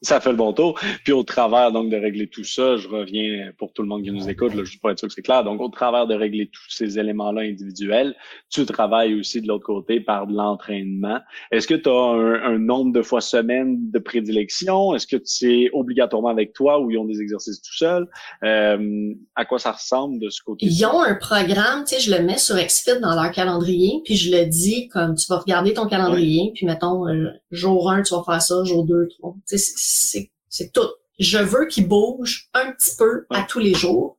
ça fait le bon tour. Puis au travers donc de régler tout ça, je reviens pour tout le monde qui nous écoute, là, juste pour être sûr que c'est clair. Donc au travers de régler tous ces éléments-là individuels, tu travailles aussi de l'autre côté par de l'entraînement. Est-ce que tu as un, nombre de fois semaine de prédilection? Est-ce que c'est obligatoirement avec toi ou ils ont des exercices tout seuls? Euh, à quoi ça ressemble de ce côté? Ils ont un programme, tu sais, je le mets sur XFIT dans leur calendrier, puis je le dis comme tu vas regarder ton calendrier, puis mettons euh, jour 1, tu vas faire ça, jour 2, 3 c'est tout. Je veux qu'il bouge un petit peu à tous les jours,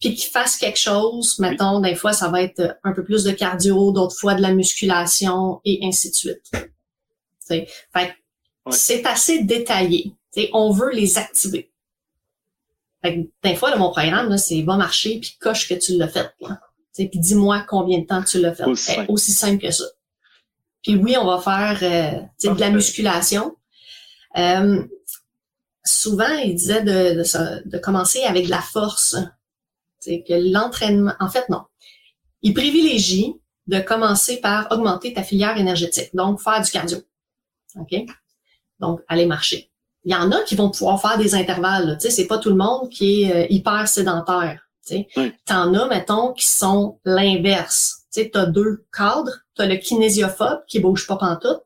puis qu'il fasse quelque chose. Mettons, des fois, ça va être un peu plus de cardio, d'autres fois de la musculation et ainsi de suite. Fait c'est assez détaillé. on veut les activer. Fait des fois, mon programme, c'est va marcher puis coche que tu l'as fait. Puis dis-moi combien de temps tu l'as fait. Aussi simple. que ça. Puis oui, on va faire euh, de la musculation. Euh, souvent, il disait de, de, commencer avec de la force. C'est que l'entraînement, en fait, non. Il privilégie de commencer par augmenter ta filière énergétique, donc faire du cardio. OK? Donc, aller marcher. Il y en a qui vont pouvoir faire des intervalles. Tu sais, c'est pas tout le monde qui est euh, hyper sédentaire. Tu. T'en as, mettons, qui sont l'inverse. Tu sais, t'as deux cadres. T'as le kinésiophobe qui bouge pas pantoute.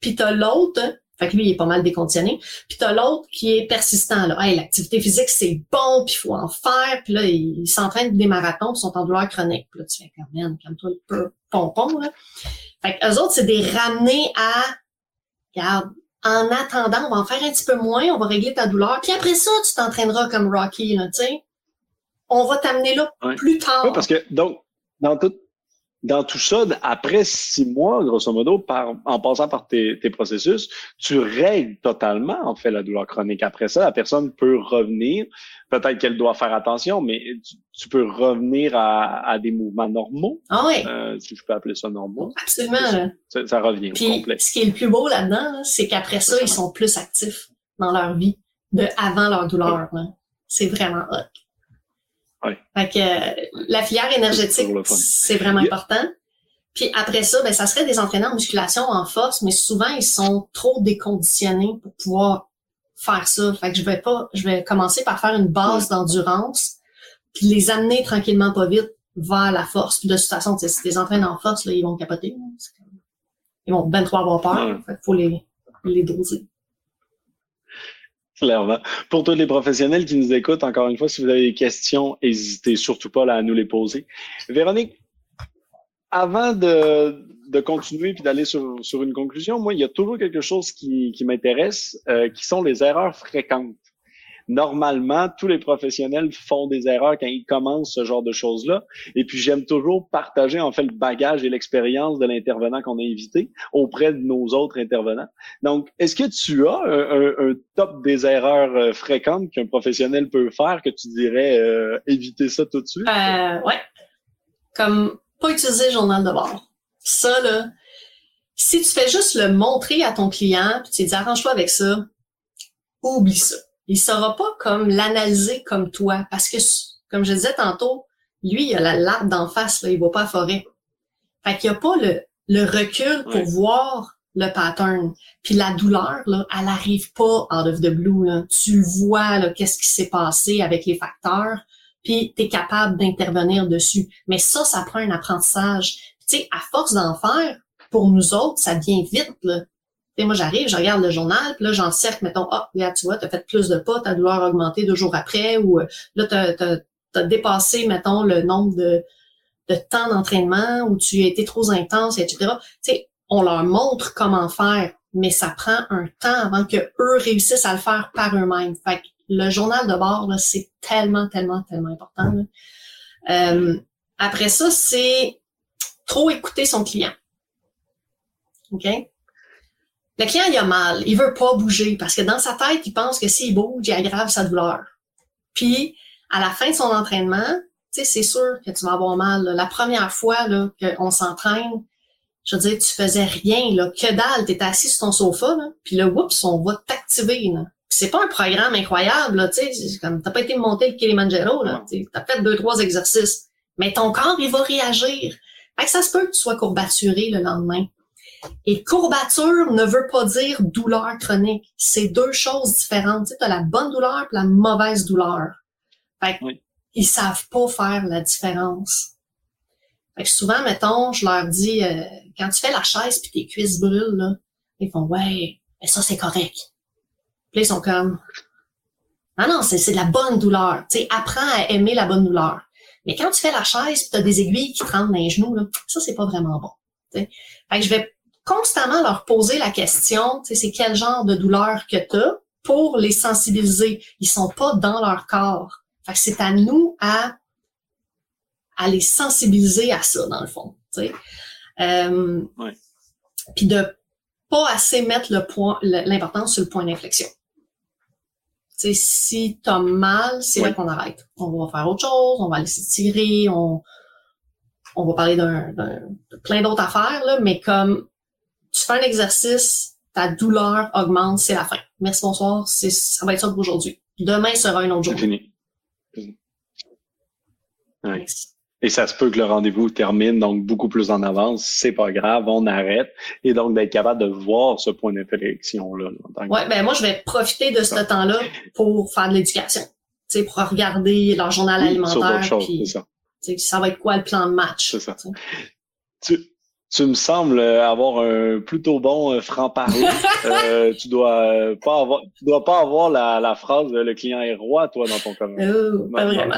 Puis t'as l'autre fait que lui, il est pas mal déconditionné. Puis t'as l'autre qui est persistant. Là. Hey, l'activité physique, c'est bon, puis il faut en faire. Puis là, ils s'entraînent des marathons, puis sont en douleur chronique. Puis là, tu fais quand même, calme-toi le peu pompon. Là. Fait que eux autres, c'est des ramener à regarde, en attendant, on va en faire un petit peu moins, on va régler ta douleur. Puis après ça, tu t'entraîneras comme Rocky, là, tu sais. On va t'amener là plus tard. Oui, parce que donc, dans tout, dans tout ça, après six mois, grosso modo, par, en passant par tes, processus, tu règles totalement, en fait, la douleur chronique. Après ça, la personne peut revenir. Peut-être qu'elle doit faire attention, mais tu, peux revenir à, des mouvements normaux. Ah oui. Euh, si je peux appeler ça normaux. Absolument. Ça, revient Puis, Ce qui est le plus beau là-dedans, c'est qu'après ça, ils sont plus actifs dans leur vie de avant leur douleur. C'est vraiment hot. Fait que la filière énergétique, c'est vraiment important. Puis après ça, ben, ça serait des entraîneurs en musculation en force, mais souvent, ils sont trop déconditionnés pour pouvoir faire ça. Fait que je vais pas, je vais commencer par faire une base d'endurance, puis les amener tranquillement pas vite vers la force. Puis de toute façon, si les entraîneurs en force, là, ils vont capoter. Ils vont ben trop avoir peur. Fait faut les, les doser. Clairement. Pour tous les professionnels qui nous écoutent, encore une fois, si vous avez des questions, n'hésitez surtout pas à nous les poser. Véronique, avant de, de continuer puis d'aller sur, sur une conclusion, moi, il y a toujours quelque chose qui, qui m'intéresse, euh, qui sont les erreurs fréquentes normalement, tous les professionnels font des erreurs quand ils commencent ce genre de choses-là. Et puis, j'aime toujours partager, en fait, le bagage et l'expérience de l'intervenant qu'on a invité auprès de nos autres intervenants. Donc, est-ce que tu as un, top des erreurs euh, fréquentes qu'un professionnel peut faire que tu dirais euh, éviter ça tout de suite? Euh, ouais. Comme pas utiliser le journal de bord. Ça, là, si tu fais juste le montrer à ton client, puis tu dis arrange-toi avec ça, oublie ça il saura pas comme l'analyser comme toi. Parce que, comme je disais tantôt, lui, il a la latte d'en face, là, il va pas à forêt. Fait qu'il a pas le, le recul pour voir le pattern. Puis la douleur, là, elle arrive pas out of the blue. Là. Tu vois là, qu'est-ce qui s'est passé avec les facteurs, puis tu es capable d'intervenir dessus. Mais ça, ça prend un apprentissage. Tu sais, à force d'en faire, pour nous autres, ça devient vite. Là moi, j'arrive, je regarde le journal, puis là, j'en cercle, mettons, ah, regarde, tu vois, tu as fait plus de pas, ta douleur a augmenté deux jours après, ou euh, là, tu as, dépassé, mettons, le nombre de, de temps d'entraînement, ou tu as été trop intense, etc. Tu sais, on leur montre comment faire, mais ça prend un temps avant que eux réussissent à le faire par eux-mêmes. Fait que le journal de bord, c'est tellement, tellement, tellement important. Euh, après ça, c'est trop écouter son client. OK? Le client, il a mal. Il veut pas bouger parce que dans sa tête, il pense que s'il bouge, il aggrave sa douleur. Puis, à la fin de son entraînement, tu sais, c'est sûr que tu vas avoir mal. La première fois là, qu'on s'entraîne, je veux dire, tu faisais rien, là, que dalle, t'étais assis sur ton sofa, là, puis là, oups, on va t'activer. C'est pas un programme incroyable, là, tu sais, comme t'as pas été monter le Kilimanjaro, là, t'as fait deux, trois exercices. Mais ton corps, il va réagir. Fait que ça se peut que tu sois courbaturé le lendemain. Et courbature ne veut pas dire douleur chronique. C'est deux choses différentes. Tu sais, as la bonne douleur et la mauvaise douleur. Fait ils savent pas faire la différence. Fait que souvent, mettons, je leur dis, euh, quand tu fais la chaise puis tes cuisses brûlent, là, ils font, ouais, mais ça, c'est correct. Puis ils sont comme, ah non, c'est de la bonne douleur. Tu sais, apprends à aimer la bonne douleur. Mais quand tu fais la chaise puis tu as des aiguilles qui te rentrent dans les genoux, là, ça, c'est pas vraiment bon. Fait que je vais constamment leur poser la question, c'est quel genre de douleur que tu as pour les sensibiliser. Ils sont pas dans leur corps. Fait que c'est à nous à, à les sensibiliser à ça, dans le fond. Euh, Puis de pas assez mettre le point, l'importance sur le point d'inflexion. sais, si tu as mal, c'est là qu'on arrête. On va faire autre chose, on va laisser tirer, on, on va parler d'un, de plein d'autres affaires, là, mais comme tu fais un exercice, ta douleur augmente, c'est la fin. Merci, bonsoir, c'est, ça va être ça pour aujourd'hui. Demain sera un autre jour. C'est fini. Et ça se peut que le rendez-vous termine donc beaucoup plus en avance. C'est pas grave, on arrête. Et donc d'être capable de voir ce point d'inflexion-là. Ouais, ben moi, je vais profiter de ce temps-là pour faire de l'éducation. Tu sais, pour regarder leur journal alimentaire. puis, ça. ça va être quoi le plan de match? C'est ça. Tu, tu me sembles avoir un plutôt bon euh, franc-parler. euh, tu dois pas avoir, tu dois pas avoir la, la phrase le client est roi, toi, dans ton commerce. Oh, pas vraiment.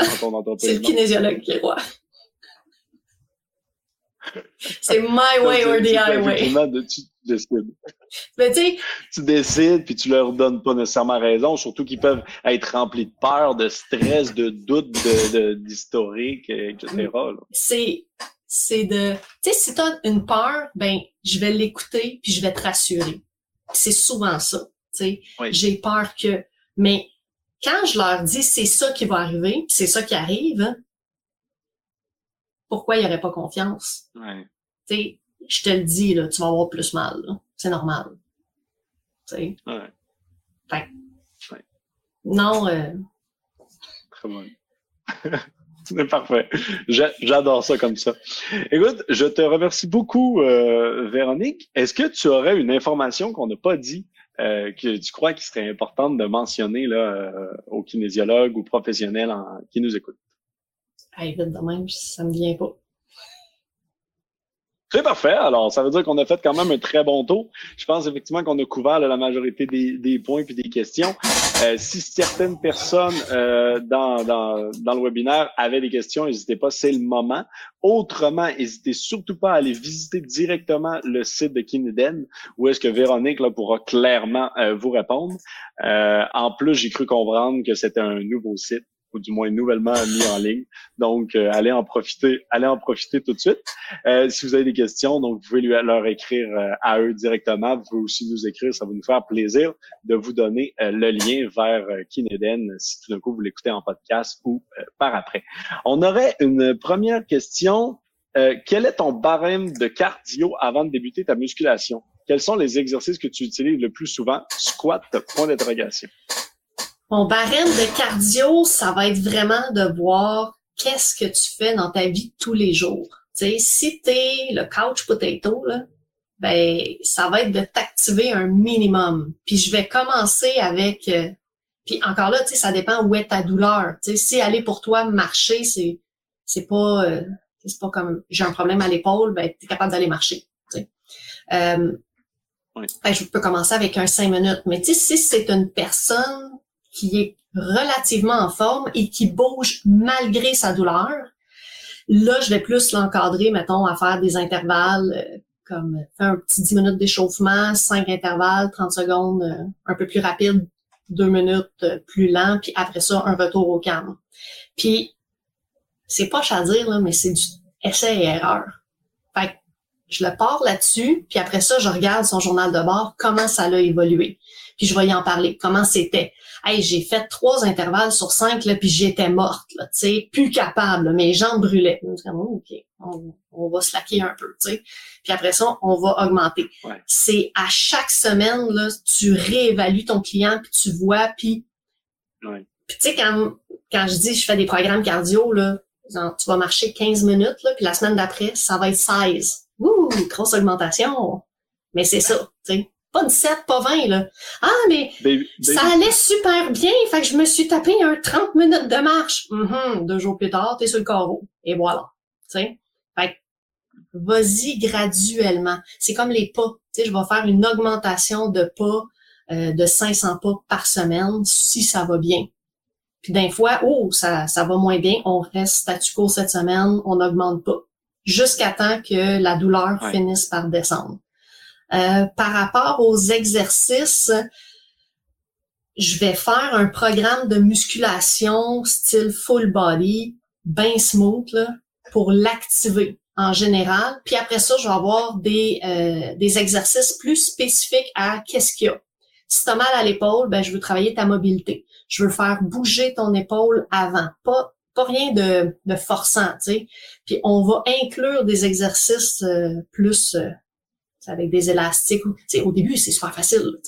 C'est le kinésiologue qui est roi. C'est my way or the highway. Tu décides. Mais tu tu décides, puis tu leur donnes pas nécessairement raison, surtout qu'ils peuvent être remplis de peur, de stress, de doute, de, d'historique, etc. C'est c'est de, tu sais, si tu as une peur, ben, je vais l'écouter puis je vais te rassurer. C'est souvent ça, tu sais. J'ai peur que, mais quand je leur dis c'est ça qui va arriver, c'est ça qui arrive, pourquoi il n'y aurait pas confiance? Ouais. Tu sais, je te le dis, là, tu vas avoir plus mal, C'est normal. Tu sais. Ouais. Fait, Non, euh... Très bon. C'est parfait. J'adore ça comme ça. Écoute, je te remercie beaucoup, euh, Véronique. Est-ce que tu aurais une information qu'on n'a pas dit, euh, que tu crois qu'il serait importante de mentionner là, euh, aux kinésiologues ou professionnels qui nous écoutent? Ah, même, ça me vient pas. C'est parfait. Alors, ça veut dire qu'on a fait quand même un très bon tour. Je pense effectivement qu'on a couvert la majorité des, points puis des questions. Euh, si certaines personnes euh, dans, le webinaire avaient des questions, n'hésitez pas, c'est le moment. Autrement, n'hésitez surtout pas à aller visiter directement le site de Kineden, où est-ce que Véronique là, pourra clairement euh, vous répondre. en plus, j'ai cru comprendre que c'était un nouveau site ou du moins nouvellement mis en ligne. Donc, euh, allez en profiter, allez en profiter tout de suite. Euh, si vous avez des questions, donc vous pouvez leur écrire euh, à eux directement. Vous pouvez aussi nous écrire, ça va nous faire plaisir de vous donner le lien vers Kineden si tout d'un coup vous l'écoutez en podcast ou par après. On aurait une première question. quel est ton barème de cardio avant de débuter ta musculation? Quels sont les exercices que tu utilises le plus souvent? Squat, point d'interrogation. Mon barème de cardio, ça va être vraiment de voir qu'est-ce que tu fais dans ta vie tous les jours. sais, si tu es le couch potato, là, ben ça va être de t'activer un minimum. Puis je vais commencer avec euh, puis encore là, ça dépend où est ta douleur. Tu sais, si aller pour toi marcher, c'est c'est pas euh, c'est pas comme j'ai un problème à l'épaule, ben tu es capable d'aller marcher. Euh, ben, je peux commencer avec un cinq minutes. Mais si c'est une personne qui est relativement en forme et qui bouge malgré sa douleur, là, je vais plus l'encadrer, mettons, à faire des intervalles euh, comme faire un petit 10 minutes d'échauffement, 5 intervalles, 30 secondes euh, un peu plus rapide, 2 minutes euh, plus lent, puis après ça, un retour au calme. Puis, c'est pas à dire, là, mais c'est du essai et erreur. Fait que je le pars là-dessus, puis après ça, je regarde son journal de bord, comment ça a évolué. Puis je vais y en parler, comment c'était hey, j'ai fait trois intervalles sur cinq, là, puis j'étais morte, là, tu sais, plus capable, mes jambes brûlaient. Oh, OK, on, va se laquer un peu, tu sais. Puis après ça, on va augmenter. C'est à chaque semaine, là, tu réévalues ton client, puis tu vois, puis... Puis tu sais, quand, quand je dis je fais des programmes cardio, là, tu vas marcher 15 minutes, là, puis la semaine d'après, ça va être 16. Ouh, grosse augmentation! Mais c'est ça, tu sais pas 17, pas 20, là. Ah, mais ça allait super bien, fait que je me suis tapé un 30 minutes de marche. Mm deux jours plus tard, t'es sur le carreau. Et voilà. Tu sais? Fait vas-y graduellement. C'est comme les pas. Tu sais, je vais faire une augmentation de pas euh, de 500 pas par semaine si ça va bien. Puis d'un fois, oh, ça, ça va moins bien, on reste statu quo cette semaine, on n'augmente pas. Jusqu'à temps que la douleur finisse par descendre. Euh, par rapport aux exercices, je vais faire un programme de musculation style full body, bien smooth, pour l'activer en général. Puis après ça, je vais avoir des, euh, des exercices plus spécifiques à qu'est-ce qu'il y a. Si tu as mal à l'épaule, ben, je veux travailler ta mobilité. Je veux faire bouger ton épaule avant, pas pas rien de, de forçant, tu. Puis on va inclure des exercices euh, plus avec des élastiques. au début, c'est super facile.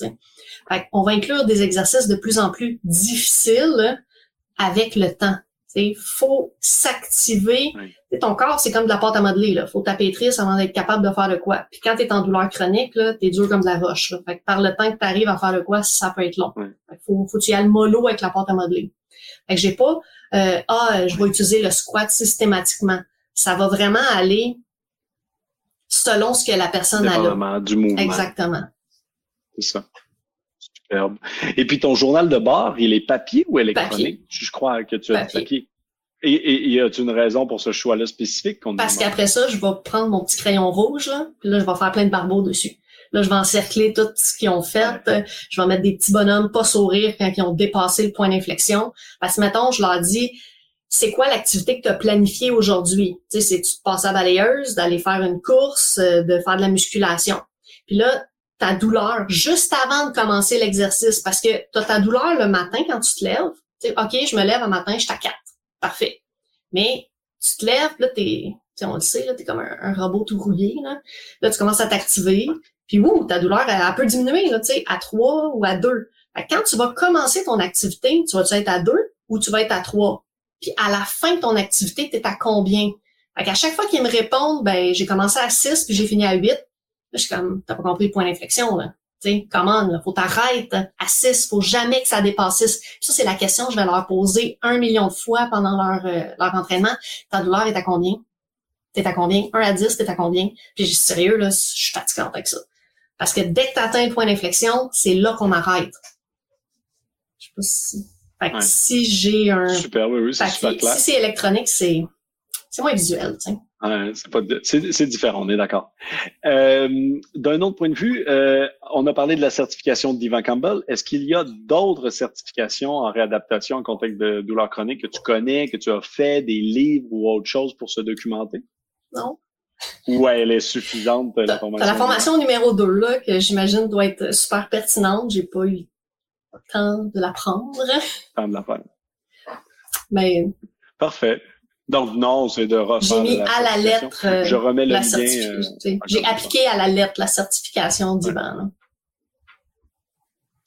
on va inclure des exercices de plus en plus difficiles avec le temps. Il faut s'activer. Ton corps, c'est comme de la pâte à modeler. Il faut taper triste avant d'être capable de faire le quoi. Puis quand tu es en douleur chronique, tu es dur comme de la roche. Fait par le temps que tu arrives à faire le quoi, ça peut être long. Il faut, faut que tu y ailles mollo avec la pâte à modeler. Fait que j'ai pas euh, Ah, je vais utiliser le squat systématiquement. Ça va vraiment aller selon ce que la personne a là. du mouvement. Exactement. C'est ça. Superbe. Et puis ton journal de bord, il est papier ou électronique? Je crois que tu as papier. papier. Et, et, y a-t-il une raison pour ce choix-là spécifique? Parce qu'après ça, je vais prendre mon petit crayon rouge, là, puis là, je vais faire plein de barbeaux dessus. Là, je vais encercler tout ce qu'ils ont fait. Je vais mettre des petits bonhommes pas sourire quand ils ont dépassé le point d'inflexion. Parce que, mettons, je leur dis, c'est quoi l'activité que tu as planifiée aujourd'hui? Tu sais, c'est-tu de passer à balayeuse, d'aller faire une course, euh, de faire de la musculation? Puis là, ta douleur, juste avant de commencer l'exercice, parce que tu as ta douleur le matin quand tu te lèves. Tu sais, OK, je me lève un matin, je t'accate. Parfait. Mais tu te lèves, là, t'es, on le sait, là, t'es comme un, robot tout rouillé, là. Là, tu commences à t'activer. Puis, ouh, ta douleur, elle, elle peut diminuer, là, tu sais, à trois ou à deux. quand tu vas commencer ton activité, tu vas être à deux ou tu vas être à trois? Puis à la fin de ton activité, tu es à combien? Fait qu'à chaque fois qu'ils me répondent, ben j'ai commencé à 6 puis j'ai fini à 8. Là, je suis comme, t'as pas compris le point d'inflexion, là. Tu comment, là, faut t'arrêter à 6, faut jamais que ça dépasse 6. Ça, c'est la question que je vais leur poser un million de fois pendant leur, euh, leur entraînement. Ta douleur est à combien? t'es à combien? 1 à 10, t'es à combien? Puis j'ai sérieux, là, je suis fatiguante avec ça. Parce que dès que tu atteins le point d'inflexion, c'est là qu'on arrête. Je sais pas si. Fait que si j'ai un. Super, oui, oui, c'est super clair. Si c'est électronique, c'est, c'est moins visuel, tu sais. Ouais, c'est, pas c'est, c'est différent, on est d'accord. Euh, d'un autre point de vue, euh, on a parlé de la certification d'Ivan Campbell. Est-ce qu'il y a d'autres certifications en réadaptation en contexte de douleur chronique que tu connais, que tu as fait, des livres ou autre chose pour se documenter? Non. Ou elle est suffisante, la formation? la formation? numéro 2, là, que j'imagine doit être super pertinente. J'ai pas eu temps de l'apprendre. Temps de l'apprendre. Mais. Parfait. Donc, non, c'est de refaire J'ai mis à la lettre. Euh, Je remets le lien. Euh, J'ai appliqué à la lettre la certification d'IBAN.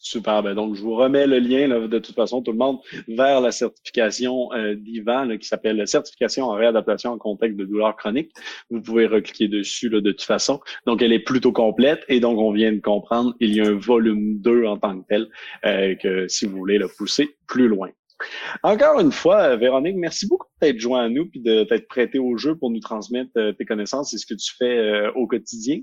Super. Ben donc, je vous remets le lien, de toute façon, tout le monde, vers la certification euh, d'Ivan, qui s'appelle Certification en réadaptation en contexte de douleur chronique. Vous pouvez recliquer dessus là, de toute façon. Donc, elle est plutôt complète. Et donc, on vient de comprendre, il y a un volume 2 en tant que tel, euh, que si vous voulez le pousser plus loin. Encore une fois, Véronique, merci beaucoup d'être joint à nous puis de t'être prêté au jeu pour nous transmettre euh, tes connaissances et ce que tu fais euh, au quotidien.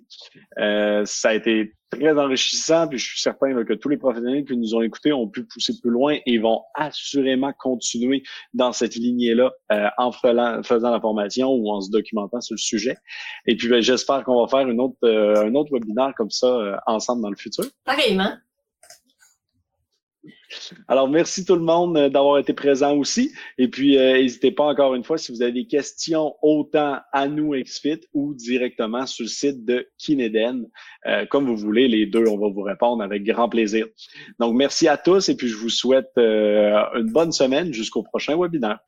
Euh, ça a été très enrichissant puis je suis certain que tous les professionnels qui nous ont écoutés ont pu pousser plus loin et vont assurément continuer dans cette lignée-là en faisant, la formation ou en se documentant sur le sujet. Et puis ben, j'espère qu'on va faire un autre webinaire comme ça ensemble dans le futur. Pareillement. Alors, merci tout le monde euh, d'avoir été présent aussi. Et puis, euh, n'hésitez pas encore une fois si vous avez des questions autant à nous XFIT ou directement sur le site de Kineden. Euh, comme vous voulez, les deux, on va vous répondre avec grand plaisir. Donc, merci à tous et puis je vous souhaite une bonne semaine jusqu'au prochain webinaire.